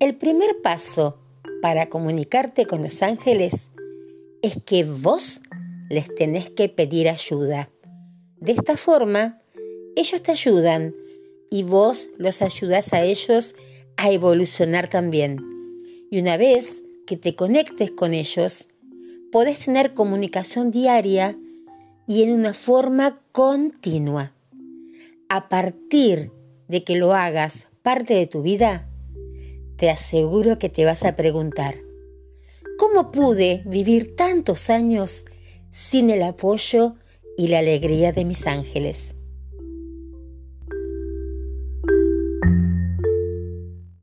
El primer paso para comunicarte con los ángeles es que vos les tenés que pedir ayuda. De esta forma, ellos te ayudan y vos los ayudas a ellos a evolucionar también. Y una vez que te conectes con ellos, podés tener comunicación diaria y en una forma continua. A partir de que lo hagas parte de tu vida, te aseguro que te vas a preguntar, ¿cómo pude vivir tantos años sin el apoyo y la alegría de mis ángeles?